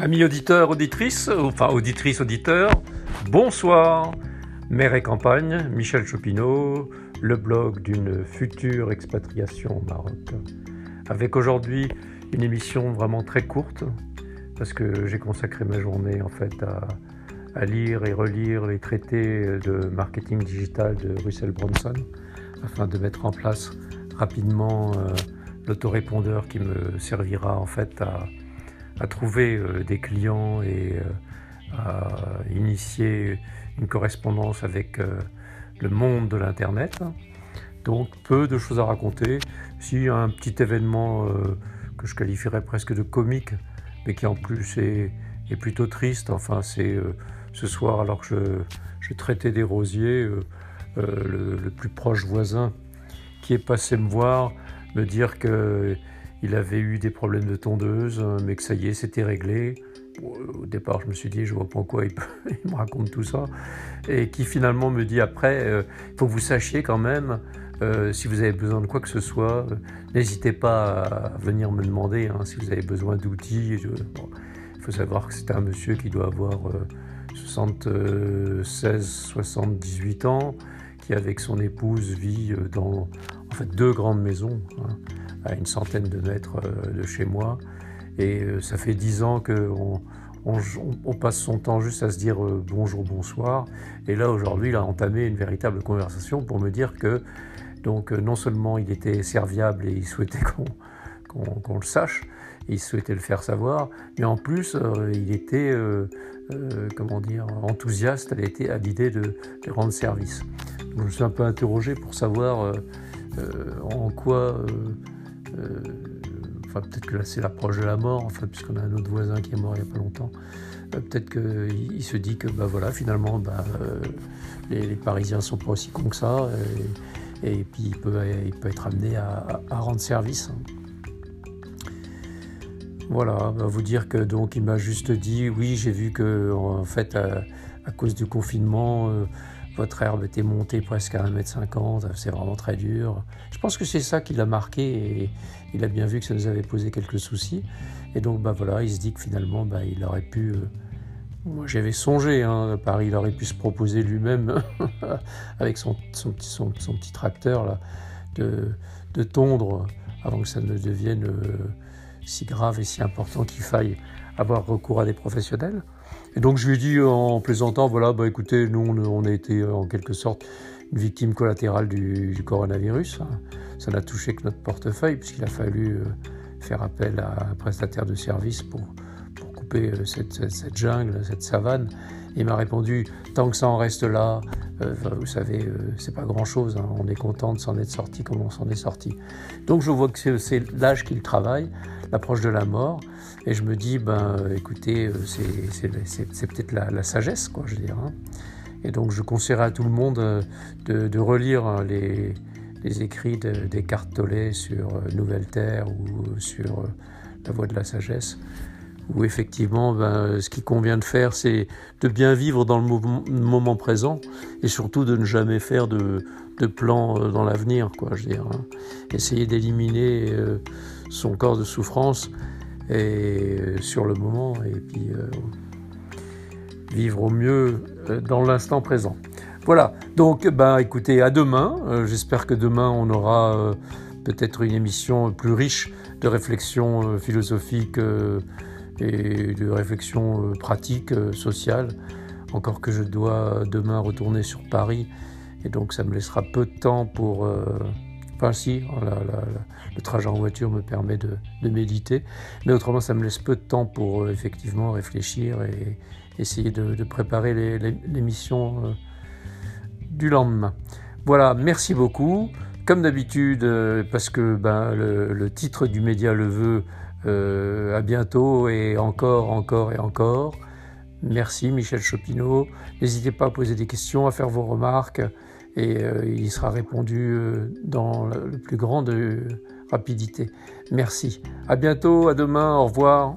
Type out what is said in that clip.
Amis auditeurs, auditrices, enfin auditrices, auditeurs, bonsoir. Mère et campagne, Michel Chopineau, le blog d'une future expatriation au Maroc. Avec aujourd'hui une émission vraiment très courte, parce que j'ai consacré ma journée en fait à, lire et relire les traités de marketing digital de Russell Bronson, afin de mettre en place rapidement euh, l'autorépondeur qui me servira en fait à à trouver euh, des clients et euh, à initier une correspondance avec euh, le monde de l'Internet. Donc peu de choses à raconter. Si un petit événement que je qualifierais presque de comique, mais qui en plus est, plutôt triste. Enfin, c'est ce soir, alors que je, traitais des rosiers, le, plus proche voisin qui est passé me voir, me dire que il avait eu des problèmes de tondeuse, euh, mais que ça y est, c'était réglé. Au départ, je me suis dit, je vois pas en quoi il, me raconte tout ça. Et qui finalement me dit après, euh, il faut que vous sachiez quand même, euh, si vous avez besoin de quoi que ce soit, n'hésitez pas à venir me demander hein, si vous avez besoin d'outils. il faut savoir que c'est un monsieur qui doit avoir 76, 78 ans, qui avec son épouse vit dans deux grandes maisons. Hein à une centaine de mètres euh, de chez moi. Et euh, ça fait dix ans qu'on on, passe son temps juste à se dire euh, bonjour, bonsoir. Et là, aujourd'hui, il a entamé une véritable conversation pour me dire que, donc, non seulement il était serviable et il souhaitait qu'on le sache, il souhaitait le faire savoir, mais en plus, il était, comment dire, enthousiaste à l'idée de, de, rendre service. je me suis un peu interrogé pour savoir en quoi euh, enfin, peut-être que là, c'est l'approche de la mort, enfin, puisqu'on a un autre voisin qui est mort il n'y a pas longtemps. Euh, peut-être qu'il se dit que, bah voilà, finalement, bah, euh, les, Parisiens sont pas aussi cons que ça, et, puis il peut, être amené à, rendre service. Voilà, bah, vous dire que donc il m'a juste dit, oui, j'ai vu que en fait, à, cause du confinement, votre herbe était montée presque à 1m50, c'est vraiment très dur. Je pense que c'est ça qui l'a marqué et il a bien vu que ça nous avait posé quelques soucis. Et donc bah voilà, il se dit que finalement bah, il aurait pu... Euh, moi j'avais songé, hein, Paris, il aurait pu se proposer lui-même avec son, petit, tracteur là, de, de, tondre avant que ça ne devienne euh, si grave et si important qu'il faille avoir recours à des professionnels. Et donc je lui ai dit en plaisantant, voilà, bah écoutez, nous on, a été en quelque sorte une victime collatérale du, coronavirus. Ça n'a touché que notre portefeuille puisqu'il a fallu euh, faire appel à un prestataire de service pour, pour couper euh, cette, cette, jungle, cette savane. il m'a répondu, tant que ça en reste là, euh, vous savez, c'est pas grand-chose, hein. on est content de s'en être sorti comme on s'en est sorti. Donc je vois que c'est l'âge qu'il travaille, l'approche de la mort. Et je me dis, ben, écoutez, euh, c'est peut-être la, sagesse, quoi, je veux dire. Hein. Et donc, je conseillerais à tout le monde euh, de, relire hein, les, écrits des cartes Tollet sur euh, Nouvelle Terre ou sur La Voie de la Sagesse, où effectivement, ben, ce qui convient de faire, c'est de bien vivre dans le moment, présent et surtout de ne jamais faire de, de plan dans l'avenir, quoi. Hein. Essayer d'éliminer son corps de souffrance et euh, sur le moment et puis euh, vivre au mieux euh, dans l'instant présent. Voilà, donc ben, écoutez, à demain. J'espère que demain on aura peut-être une émission plus riche de réflexions philosophiques et de réflexions pratiques, sociales. Encore que je dois demain retourner sur Paris et donc ça me laissera peu de temps pour Enfin, si, oh le trajet en voiture me permet de, méditer, mais autrement, ça me laisse peu de temps pour euh, effectivement réfléchir et essayer de, préparer l'émission euh, du lendemain. Voilà, merci beaucoup. Comme d'habitude, euh, parce que ben, le, titre du média le veut, à bientôt et encore, encore et encore. Merci Michel Chopineau. N'hésitez pas à poser des questions, à faire vos remarques et euh, il sera répondu euh, dans le plus grande rapidité. Merci. À bientôt, à demain, au revoir.